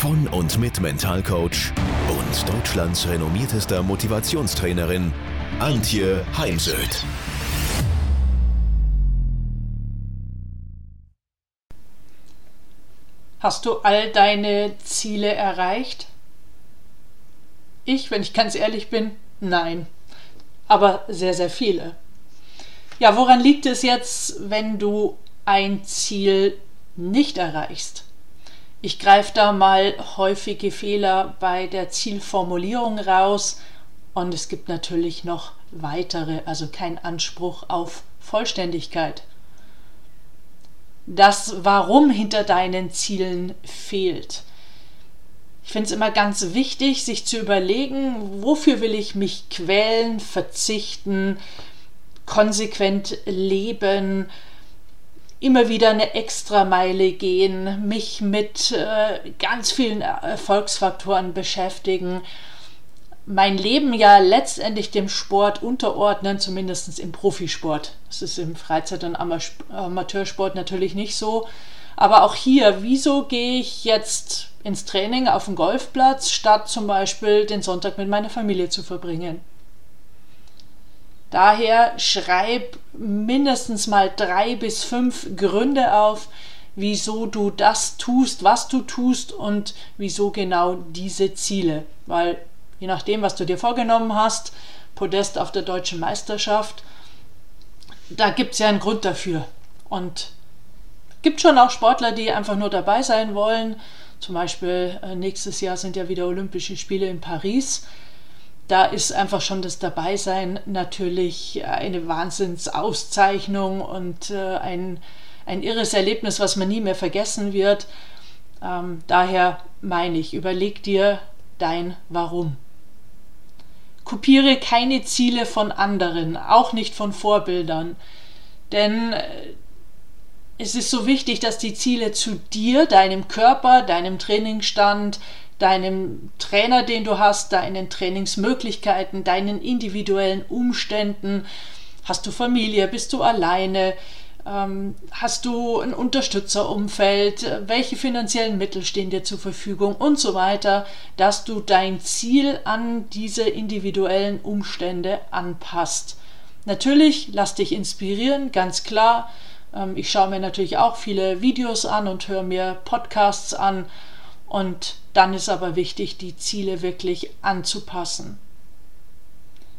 von und mit Mentalcoach und Deutschlands renommiertester Motivationstrainerin Antje Heimsöth. Hast du all deine Ziele erreicht? Ich, wenn ich ganz ehrlich bin, nein. Aber sehr, sehr viele. Ja, woran liegt es jetzt, wenn du ein Ziel nicht erreichst? Ich greife da mal häufige Fehler bei der Zielformulierung raus und es gibt natürlich noch weitere, also kein Anspruch auf Vollständigkeit. Das Warum hinter deinen Zielen fehlt. Ich finde es immer ganz wichtig, sich zu überlegen, wofür will ich mich quälen, verzichten, konsequent leben, immer wieder eine Extrameile gehen, mich mit äh, ganz vielen Erfolgsfaktoren beschäftigen, mein Leben ja letztendlich dem Sport unterordnen, zumindest im Profisport. Das ist im Freizeit- und Amateursport natürlich nicht so. Aber auch hier, wieso gehe ich jetzt ins Training auf den Golfplatz, statt zum Beispiel den Sonntag mit meiner Familie zu verbringen? Daher schreib mindestens mal drei bis fünf Gründe auf, wieso du das tust, was du tust und wieso genau diese Ziele. Weil je nachdem, was du dir vorgenommen hast, Podest auf der deutschen Meisterschaft, da gibt es ja einen Grund dafür. Und gibt schon auch Sportler, die einfach nur dabei sein wollen. Zum Beispiel äh, nächstes Jahr sind ja wieder Olympische Spiele in Paris da ist einfach schon das Dabeisein natürlich eine Wahnsinnsauszeichnung und äh, ein, ein irres Erlebnis, was man nie mehr vergessen wird. Ähm, daher meine ich, überleg dir dein Warum. Kopiere keine Ziele von anderen, auch nicht von Vorbildern, denn äh, es ist so wichtig, dass die Ziele zu dir, deinem Körper, deinem Trainingsstand, deinem Trainer, den du hast, deinen Trainingsmöglichkeiten, deinen individuellen Umständen. Hast du Familie? Bist du alleine? Ähm, hast du ein Unterstützerumfeld? Welche finanziellen Mittel stehen dir zur Verfügung und so weiter, dass du dein Ziel an diese individuellen Umstände anpasst. Natürlich lass dich inspirieren, ganz klar. Ähm, ich schaue mir natürlich auch viele Videos an und höre mir Podcasts an und dann ist aber wichtig, die Ziele wirklich anzupassen.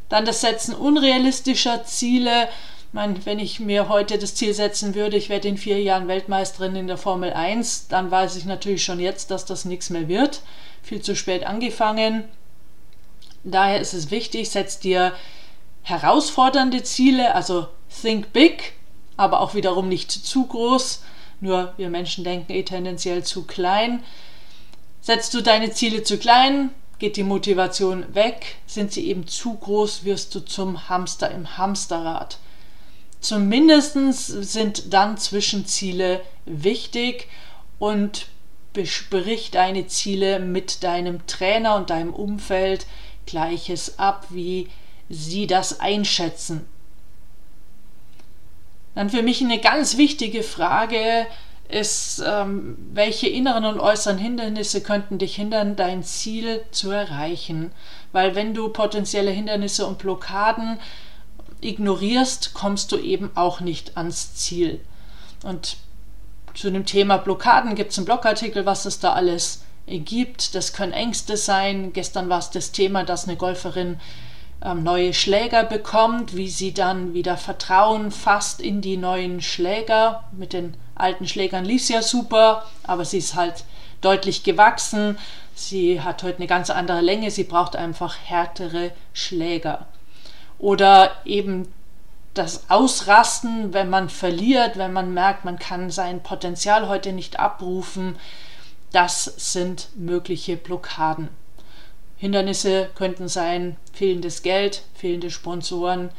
Dann das Setzen unrealistischer Ziele. Meine, wenn ich mir heute das Ziel setzen würde, ich werde in vier Jahren Weltmeisterin in der Formel 1, dann weiß ich natürlich schon jetzt, dass das nichts mehr wird. Viel zu spät angefangen. Daher ist es wichtig, setz dir herausfordernde Ziele, also think big, aber auch wiederum nicht zu groß. Nur wir Menschen denken eh tendenziell zu klein. Setzt du deine Ziele zu klein, geht die Motivation weg, sind sie eben zu groß, wirst du zum Hamster im Hamsterrad. Zumindest sind dann Zwischenziele wichtig und besprich deine Ziele mit deinem Trainer und deinem Umfeld gleiches ab, wie sie das einschätzen. Dann für mich eine ganz wichtige Frage, ist, ähm, welche inneren und äußeren Hindernisse könnten dich hindern, dein Ziel zu erreichen. Weil wenn du potenzielle Hindernisse und Blockaden ignorierst, kommst du eben auch nicht ans Ziel. Und zu dem Thema Blockaden gibt es einen Blogartikel, was es da alles gibt. Das können Ängste sein. Gestern war es das Thema, dass eine Golferin neue Schläger bekommt, wie sie dann wieder Vertrauen fasst in die neuen Schläger. Mit den alten Schlägern lief es ja super, aber sie ist halt deutlich gewachsen. Sie hat heute eine ganz andere Länge, sie braucht einfach härtere Schläger. Oder eben das Ausrasten, wenn man verliert, wenn man merkt, man kann sein Potenzial heute nicht abrufen, das sind mögliche Blockaden Hindernisse könnten sein fehlendes Geld, fehlende Sponsoren,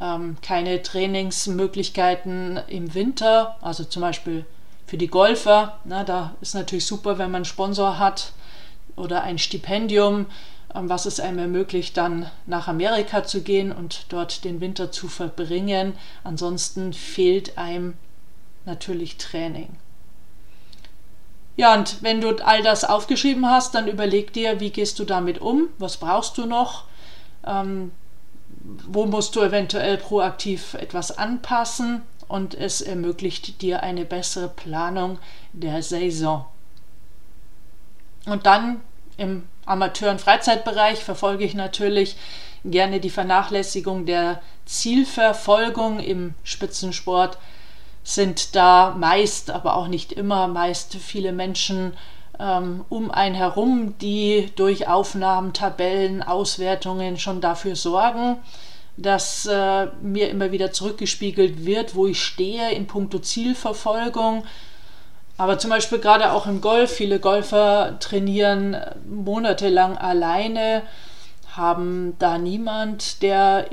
ähm, keine Trainingsmöglichkeiten im Winter, also zum Beispiel für die Golfer. Na, da ist natürlich super, wenn man einen Sponsor hat oder ein Stipendium, ähm, was es einem ermöglicht, dann nach Amerika zu gehen und dort den Winter zu verbringen. Ansonsten fehlt einem natürlich Training. Ja, und wenn du all das aufgeschrieben hast, dann überleg dir, wie gehst du damit um? Was brauchst du noch? Ähm, wo musst du eventuell proaktiv etwas anpassen? Und es ermöglicht dir eine bessere Planung der Saison. Und dann im Amateur- und Freizeitbereich verfolge ich natürlich gerne die Vernachlässigung der Zielverfolgung im Spitzensport sind da meist, aber auch nicht immer, meist viele Menschen ähm, um einen herum, die durch Aufnahmen, Tabellen, Auswertungen schon dafür sorgen, dass äh, mir immer wieder zurückgespiegelt wird, wo ich stehe in puncto Zielverfolgung. Aber zum Beispiel gerade auch im Golf, viele Golfer trainieren monatelang alleine, haben da niemand, der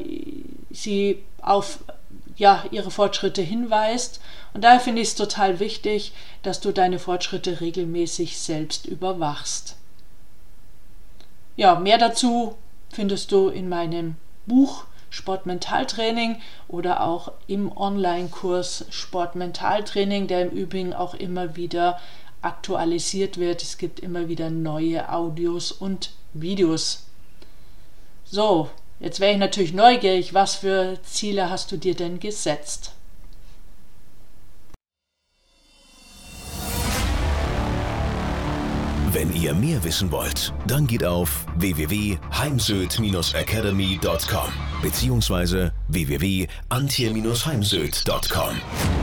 sie auf ja, ihre Fortschritte hinweist. Und daher finde ich es total wichtig, dass du deine Fortschritte regelmäßig selbst überwachst. Ja, mehr dazu findest du in meinem Buch Sportmentaltraining oder auch im Online-Kurs Sportmentaltraining, der im Übrigen auch immer wieder aktualisiert wird. Es gibt immer wieder neue Audios und Videos. So, Jetzt wäre ich natürlich neugierig, was für Ziele hast du dir denn gesetzt? Wenn ihr mehr wissen wollt, dann geht auf www.heimsöd-academy.com bzw. www.antje-heimsöd.com.